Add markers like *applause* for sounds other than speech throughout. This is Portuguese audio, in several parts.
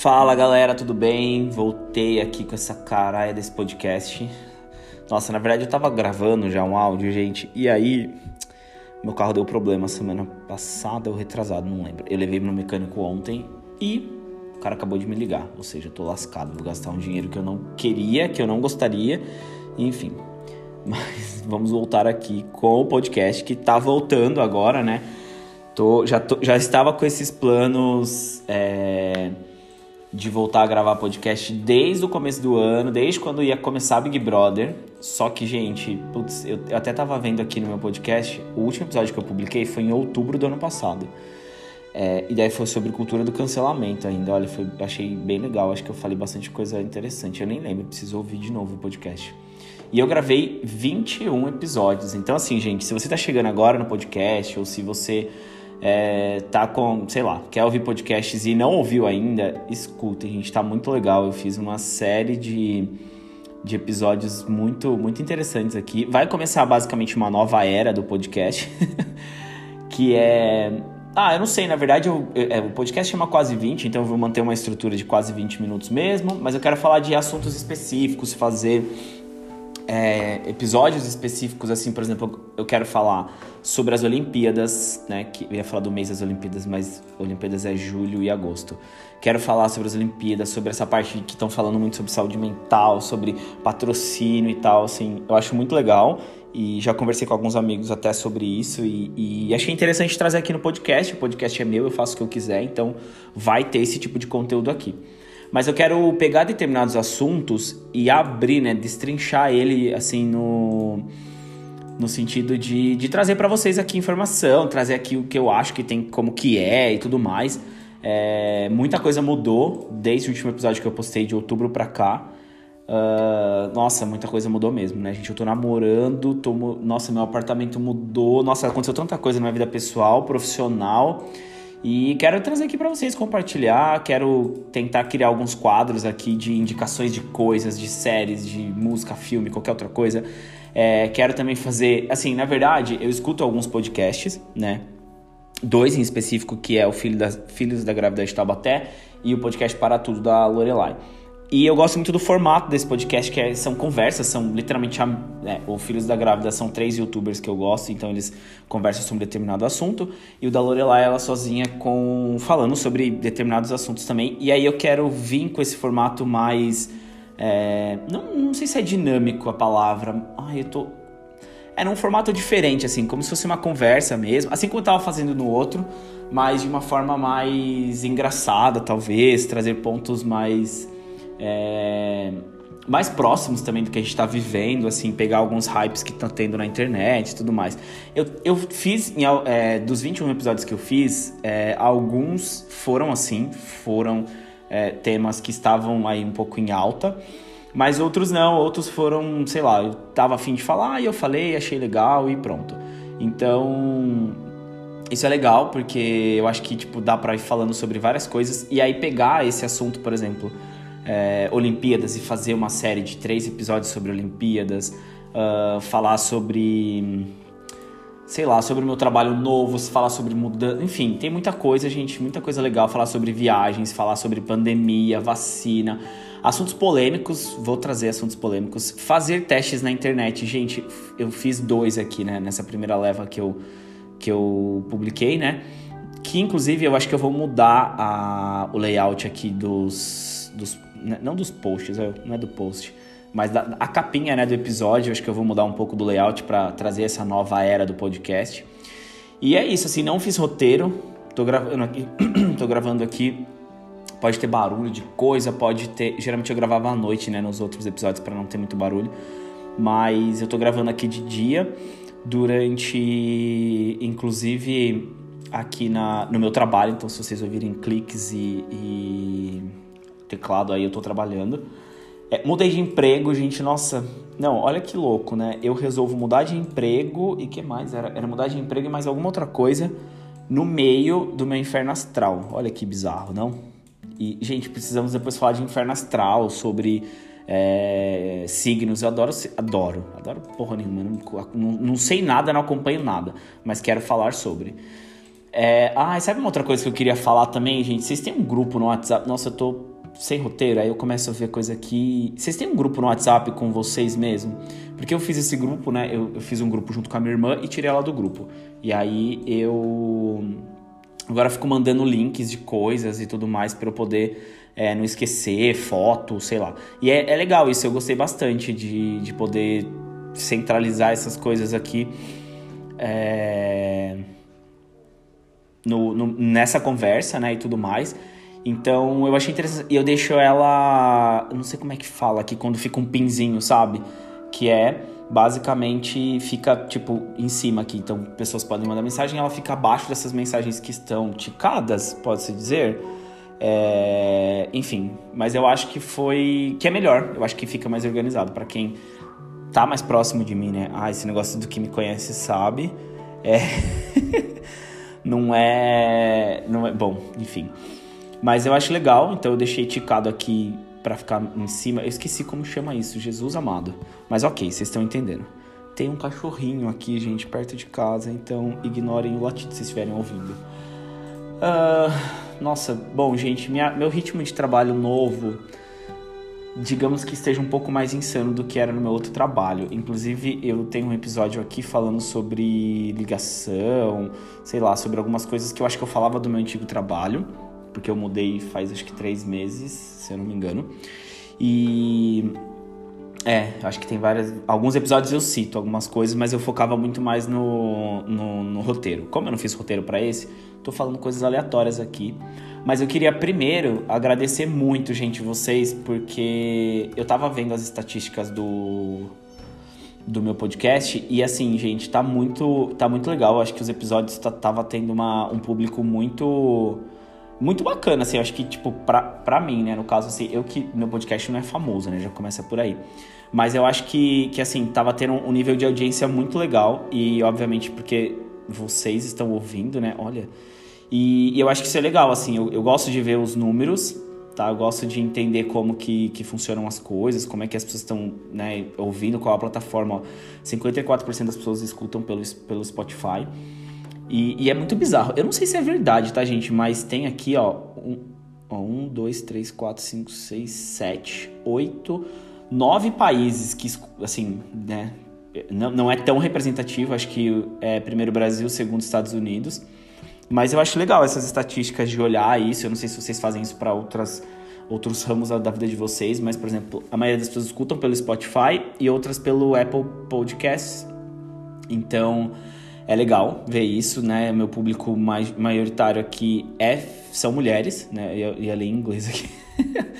Fala galera, tudo bem? Voltei aqui com essa caralho desse podcast. Nossa, na verdade eu tava gravando já um áudio, gente, e aí meu carro deu problema semana passada ou retrasado, não lembro. Eu levei no mecânico ontem e o cara acabou de me ligar, ou seja, eu tô lascado, vou gastar um dinheiro que eu não queria, que eu não gostaria, enfim. *laughs* Mas vamos voltar aqui com o podcast que tá voltando agora, né? Tô, já, tô, já estava com esses planos. É de voltar a gravar podcast desde o começo do ano, desde quando ia começar Big Brother. Só que, gente, putz, eu até tava vendo aqui no meu podcast, o último episódio que eu publiquei foi em outubro do ano passado. É, e daí foi sobre cultura do cancelamento ainda. Olha, foi, achei bem legal. Acho que eu falei bastante coisa interessante. Eu nem lembro, preciso ouvir de novo o podcast. E eu gravei 21 episódios. Então, assim, gente, se você tá chegando agora no podcast, ou se você é, tá com, sei lá, quer ouvir podcasts e não ouviu ainda, escuta, gente, tá muito legal. Eu fiz uma série de, de episódios muito, muito interessantes aqui. Vai começar basicamente uma nova era do podcast, *laughs* que é. Ah, eu não sei, na verdade eu, eu, é, o podcast chama quase 20, então eu vou manter uma estrutura de quase 20 minutos mesmo, mas eu quero falar de assuntos específicos, fazer é, episódios específicos, assim, por exemplo, eu quero falar sobre as Olimpíadas, né? Que eu ia falar do mês das Olimpíadas, mas Olimpíadas é julho e agosto. Quero falar sobre as Olimpíadas, sobre essa parte que estão falando muito sobre saúde mental, sobre patrocínio e tal, assim, eu acho muito legal e já conversei com alguns amigos até sobre isso e, e, achei interessante trazer aqui no podcast. O podcast é meu, eu faço o que eu quiser, então vai ter esse tipo de conteúdo aqui. Mas eu quero pegar determinados assuntos e abrir, né, destrinchar ele assim no no sentido de, de trazer para vocês aqui informação, trazer aqui o que eu acho que tem como que é e tudo mais. É, muita coisa mudou desde o último episódio que eu postei de outubro pra cá. Uh, nossa, muita coisa mudou mesmo, né, gente? Eu tô namorando, tô, nossa, meu apartamento mudou, nossa, aconteceu tanta coisa na minha vida pessoal, profissional. E quero trazer aqui para vocês compartilhar, quero tentar criar alguns quadros aqui de indicações de coisas, de séries, de música, filme, qualquer outra coisa. É, quero também fazer, assim, na verdade, eu escuto alguns podcasts, né? Dois em específico, que é o Filho das, Filhos da Gravidez de Taubaté e o podcast Para Tudo da Lorelai. E eu gosto muito do formato desse podcast, que é, são conversas, são literalmente. É, o Filhos da Grávida são três youtubers que eu gosto, então eles conversam sobre determinado assunto. E o da Lorelai, ela sozinha com falando sobre determinados assuntos também. E aí eu quero vir com esse formato mais. É, não, não sei se é dinâmico a palavra. Ai, eu tô. É num formato diferente, assim, como se fosse uma conversa mesmo. Assim como eu tava fazendo no outro, mas de uma forma mais engraçada, talvez, trazer pontos mais é, mais próximos também do que a gente está vivendo, assim, pegar alguns hypes que estão tendo na internet e tudo mais. Eu, eu fiz, em, é, dos 21 episódios que eu fiz, é, alguns foram assim, foram é, temas que estavam aí um pouco em alta, mas outros não, outros foram, sei lá, eu tava afim de falar e eu falei, achei legal e pronto. Então, isso é legal porque eu acho que, tipo, dá pra ir falando sobre várias coisas e aí pegar esse assunto, por exemplo é, Olimpíadas e fazer uma série de três episódios sobre Olimpíadas, uh, falar sobre, sei lá, sobre o meu trabalho novo, falar sobre mudança, enfim, tem muita coisa, gente, muita coisa legal, falar sobre viagens, falar sobre pandemia, vacina, assuntos polêmicos, vou trazer assuntos polêmicos, fazer testes na internet, gente, eu fiz dois aqui, né, nessa primeira leva que eu, que eu publiquei, né, que inclusive eu acho que eu vou mudar a, o layout aqui dos, dos né, não dos posts, é, não é do post, mas da, a capinha né, do episódio. Acho que eu vou mudar um pouco do layout para trazer essa nova era do podcast. E é isso, assim, não fiz roteiro, tô gravando aqui, *clears throat* tô gravando aqui. Pode ter barulho de coisa, pode ter. Geralmente eu gravava à noite, né, nos outros episódios para não ter muito barulho. Mas eu tô gravando aqui de dia, durante, inclusive, aqui na, no meu trabalho. Então, se vocês ouvirem cliques e, e teclado aí, eu tô trabalhando. É, mudei de emprego, gente, nossa. Não, olha que louco, né? Eu resolvo mudar de emprego e que mais? Era, era mudar de emprego e mais alguma outra coisa no meio do meu inferno astral. Olha que bizarro, não? E, gente, precisamos depois falar de inferno astral, sobre é, signos. Eu adoro, adoro, adoro porra nenhuma. Não, não, não sei nada, não acompanho nada, mas quero falar sobre. É... Ah, sabe uma outra coisa que eu queria falar também, gente? Vocês têm um grupo no WhatsApp? Nossa, eu tô sem roteiro, aí eu começo a ver coisa aqui. Vocês têm um grupo no WhatsApp com vocês mesmo? Porque eu fiz esse grupo, né? Eu, eu fiz um grupo junto com a minha irmã e tirei ela do grupo. E aí eu. Agora eu fico mandando links de coisas e tudo mais para eu poder é, não esquecer, foto, sei lá. E é, é, legal isso, eu gostei bastante de, de poder centralizar essas coisas aqui é, no, no, nessa conversa, né, e tudo mais. Então eu achei interessante. E eu deixo ela. Eu não sei como é que fala aqui quando fica um pinzinho, sabe? Que é basicamente fica tipo em cima aqui. Então pessoas podem mandar mensagem, ela fica abaixo dessas mensagens que estão ticadas, pode-se dizer. É... Enfim, mas eu acho que foi. que é melhor. Eu acho que fica mais organizado para quem tá mais próximo de mim, né? Ah, esse negócio do que me conhece sabe. É. *laughs* não é. Não é. Bom, enfim. Mas eu acho legal, então eu deixei ticado aqui para ficar em cima. Eu esqueci como chama isso, Jesus amado. Mas ok, vocês estão entendendo. Tem um cachorrinho aqui, gente, perto de casa, então ignorem o latido se vocês estiverem ouvindo. Uh, nossa, bom, gente, minha, meu ritmo de trabalho novo, digamos que esteja um pouco mais insano do que era no meu outro trabalho. Inclusive, eu tenho um episódio aqui falando sobre ligação, sei lá, sobre algumas coisas que eu acho que eu falava do meu antigo trabalho porque eu mudei faz acho que três meses, se eu não me engano. E é, acho que tem várias. Alguns episódios eu cito algumas coisas, mas eu focava muito mais no, no, no roteiro. Como eu não fiz roteiro para esse, tô falando coisas aleatórias aqui. Mas eu queria primeiro agradecer muito, gente, vocês, porque eu tava vendo as estatísticas do, do meu podcast e assim, gente, tá muito, tá muito legal. Acho que os episódios tava tendo uma, um público muito muito bacana, assim, eu acho que, tipo, pra, pra mim, né, no caso, assim, eu que, meu podcast não é famoso, né, já começa por aí. Mas eu acho que, que assim, tava tendo um nível de audiência muito legal e, obviamente, porque vocês estão ouvindo, né, olha... E, e eu acho que isso é legal, assim, eu, eu gosto de ver os números, tá? Eu gosto de entender como que, que funcionam as coisas, como é que as pessoas estão, né, ouvindo, qual a plataforma. Ó, 54% das pessoas escutam pelo, pelo Spotify. E, e, é muito bizarro. Eu não sei se é verdade, tá, gente? Mas tem aqui, ó. Um, ó, um dois, três, quatro, cinco, seis, sete, oito, nove países que, assim, né? Não, não é tão representativo. Acho que é primeiro Brasil, segundo Estados Unidos. Mas eu acho legal essas estatísticas de olhar isso. Eu não sei se vocês fazem isso para outras outros ramos da vida de vocês, mas por exemplo, a maioria das pessoas escutam pelo Spotify e outras pelo Apple Podcasts. Então, é legal ver isso, né? Meu público mais, maioritário aqui é, são mulheres, né? Eu ia ler em inglês aqui. *laughs*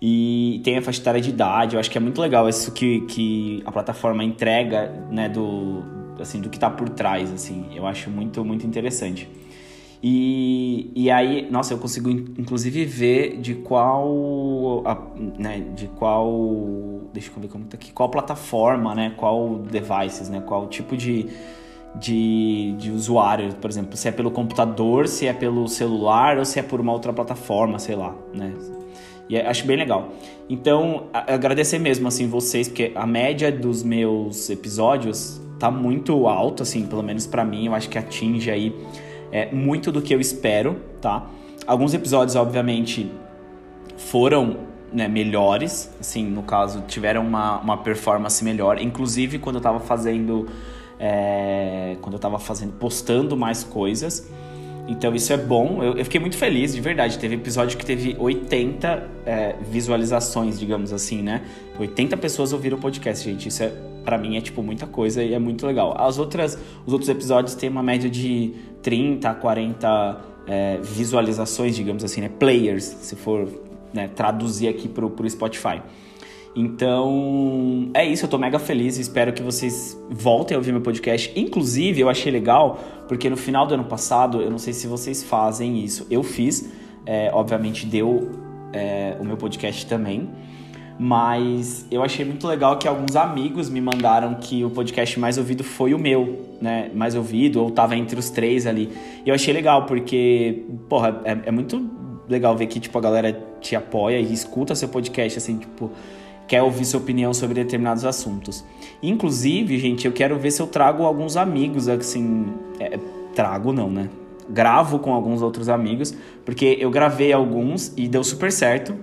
e tem a faixa etária de idade. Eu acho que é muito legal isso que, que a plataforma entrega, né? Do, assim, do que tá por trás, assim. Eu acho muito, muito interessante. E, e aí, nossa, eu consigo inclusive ver de qual, a, né, de qual, deixa eu ver como tá aqui, qual plataforma, né, qual devices, né, qual tipo de, de, de usuário, por exemplo, se é pelo computador, se é pelo celular ou se é por uma outra plataforma, sei lá, né? E é, acho bem legal. Então, agradecer mesmo, assim, vocês, porque a média dos meus episódios tá muito alto, assim, pelo menos para mim, eu acho que atinge aí é, muito do que eu espero, tá? Alguns episódios, obviamente, foram né, melhores, assim, no caso, tiveram uma, uma performance melhor. Inclusive, quando eu tava fazendo é, quando eu tava fazendo, postando mais coisas. Então isso é bom, eu, eu, fiquei muito feliz, de verdade. Teve episódio que teve 80 é, visualizações, digamos assim, né? 80 pessoas ouviram o podcast, gente. Isso é, para mim é tipo muita coisa e é muito legal. As outras, os outros episódios têm uma média de 30 a 40 é, visualizações, digamos assim, né? Players, se for né, traduzir aqui pro, pro Spotify. Então, é isso, eu tô mega feliz, espero que vocês voltem a ouvir meu podcast. Inclusive, eu achei legal, porque no final do ano passado, eu não sei se vocês fazem isso, eu fiz, é, obviamente deu é, o meu podcast também, mas eu achei muito legal que alguns amigos me mandaram que o podcast mais ouvido foi o meu, né? Mais ouvido, ou tava entre os três ali. E eu achei legal, porque, porra, é, é muito legal ver que, tipo, a galera te apoia e escuta seu podcast, assim, tipo quer ouvir sua opinião sobre determinados assuntos. Inclusive, gente, eu quero ver se eu trago alguns amigos, assim. É, trago não, né? gravo com alguns outros amigos, porque eu gravei alguns e deu super certo.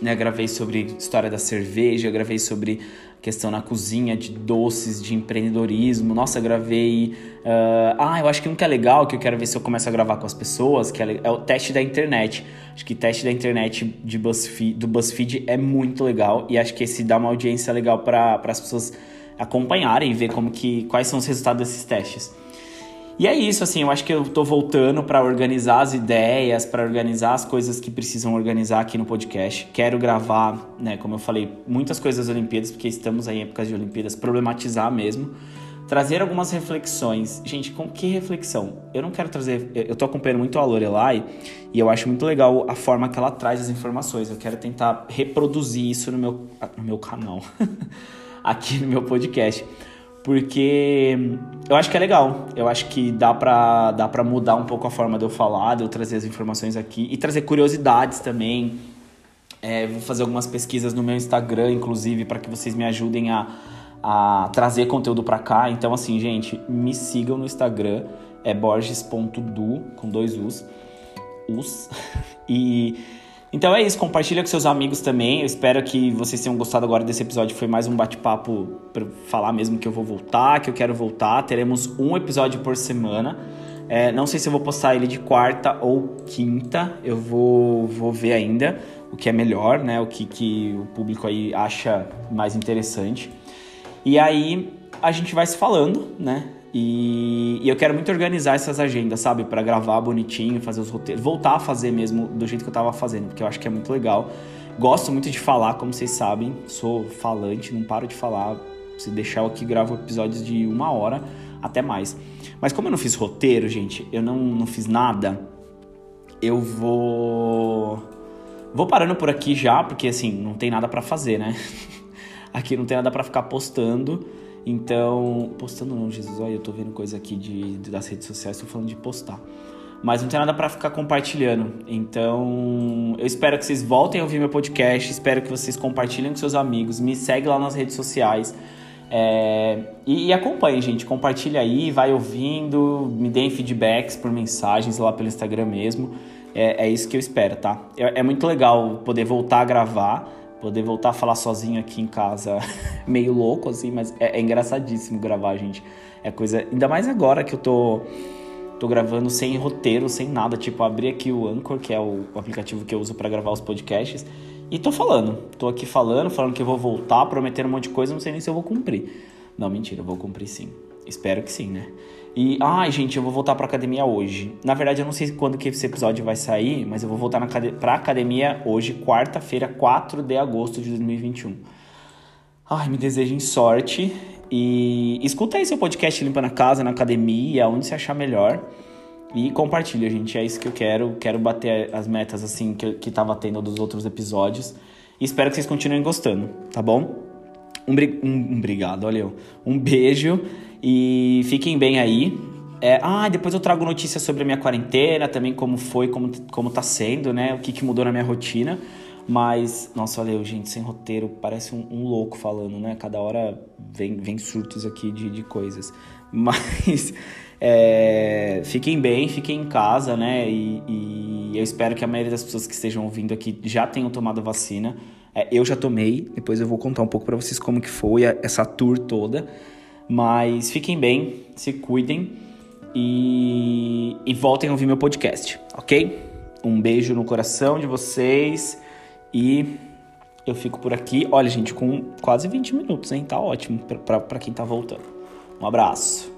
Né, gravei sobre história da cerveja, gravei sobre questão na cozinha, de doces, de empreendedorismo. Nossa, gravei. Uh, ah, eu acho que um que é legal, que eu quero ver se eu começo a gravar com as pessoas, que é, é o teste da internet. Acho que teste da internet de BuzzFeed, do BuzzFeed é muito legal e acho que esse dá uma audiência legal para as pessoas acompanharem e ver como que, quais são os resultados desses testes. E é isso, assim, eu acho que eu tô voltando para organizar as ideias, para organizar as coisas que precisam organizar aqui no podcast. Quero gravar, né, como eu falei, muitas coisas das Olimpíadas, porque estamos aí em épocas de Olimpíadas, problematizar mesmo. Trazer algumas reflexões. Gente, com que reflexão? Eu não quero trazer. Eu tô acompanhando muito a Lorelai e eu acho muito legal a forma que ela traz as informações. Eu quero tentar reproduzir isso no meu, no meu canal, *laughs* aqui no meu podcast porque eu acho que é legal. Eu acho que dá pra, dá pra mudar um pouco a forma de eu falar, de eu trazer as informações aqui e trazer curiosidades também. É, vou fazer algumas pesquisas no meu Instagram, inclusive, para que vocês me ajudem a, a trazer conteúdo para cá. Então, assim, gente, me sigam no Instagram, é borges.du, com dois U's. Us. *laughs* e então é isso, compartilha com seus amigos também. Eu espero que vocês tenham gostado agora desse episódio. Foi mais um bate-papo para falar mesmo que eu vou voltar, que eu quero voltar. Teremos um episódio por semana. É, não sei se eu vou postar ele de quarta ou quinta. Eu vou, vou ver ainda o que é melhor, né? O que, que o público aí acha mais interessante. E aí a gente vai se falando, né? E, e, eu quero muito organizar essas agendas, sabe? para gravar bonitinho, fazer os roteiros, voltar a fazer mesmo do jeito que eu tava fazendo, porque eu acho que é muito legal. Gosto muito de falar, como vocês sabem, sou falante, não paro de falar. Se deixar eu aqui, gravo episódios de uma hora, até mais. Mas como eu não fiz roteiro, gente, eu não, não fiz nada, eu vou. Vou parando por aqui já, porque assim, não tem nada para fazer, né? *laughs* aqui não tem nada para ficar postando. Então, postando não, Jesus, olha, eu tô vendo coisa aqui de, das redes sociais, tô falando de postar. Mas não tem nada para ficar compartilhando. Então, eu espero que vocês voltem a ouvir meu podcast, espero que vocês compartilhem com seus amigos, me segue lá nas redes sociais. É, e, e acompanhe, gente. Compartilha aí, vai ouvindo, me deem feedbacks por mensagens lá pelo Instagram mesmo. É, é isso que eu espero, tá? É, é muito legal poder voltar a gravar poder voltar a falar sozinho aqui em casa, *laughs* meio louco assim, mas é, é, engraçadíssimo gravar, gente. É coisa, ainda mais agora que eu tô tô gravando sem roteiro, sem nada, tipo, abri aqui o Anchor, que é o, o aplicativo que eu uso para gravar os podcasts, e tô falando. Tô aqui falando, falando que eu vou voltar, prometendo um monte de coisa, não sei nem se eu vou cumprir. Não, mentira, eu vou cumprir sim. Espero que sim, né? E, ai, gente, eu vou voltar pra academia hoje. Na verdade, eu não sei quando que esse episódio vai sair, mas eu vou voltar na, pra academia hoje, quarta-feira, 4 de agosto de 2021. Ai, me desejem sorte. E escuta aí seu podcast Limpa na Casa, na academia, onde você achar melhor. E compartilha, gente. É isso que eu quero. Quero bater as metas assim que, que tava tendo dos outros episódios. E espero que vocês continuem gostando, tá bom? Um, um, um obrigado, olha eu. Um beijo e fiquem bem aí. É, ah, depois eu trago notícias sobre a minha quarentena, também como foi, como, como tá sendo, né? O que, que mudou na minha rotina. Mas, nossa, olha eu, gente, sem roteiro, parece um, um, louco falando, né? Cada hora vem, vem surtos aqui de, de coisas. *laughs* Mas é, fiquem bem, fiquem em casa, né? E, e, eu espero que a maioria das pessoas que estejam ouvindo aqui já tenham tomado a vacina. É, eu já tomei, depois eu vou contar um pouco para vocês como que foi essa tour toda. Mas fiquem bem, se cuidem e, e voltem a ouvir meu podcast, ok? Um beijo no coração de vocês e eu fico por aqui. Olha, gente, com quase 20 minutos, hein? Tá ótimo para quem tá voltando. Um abraço.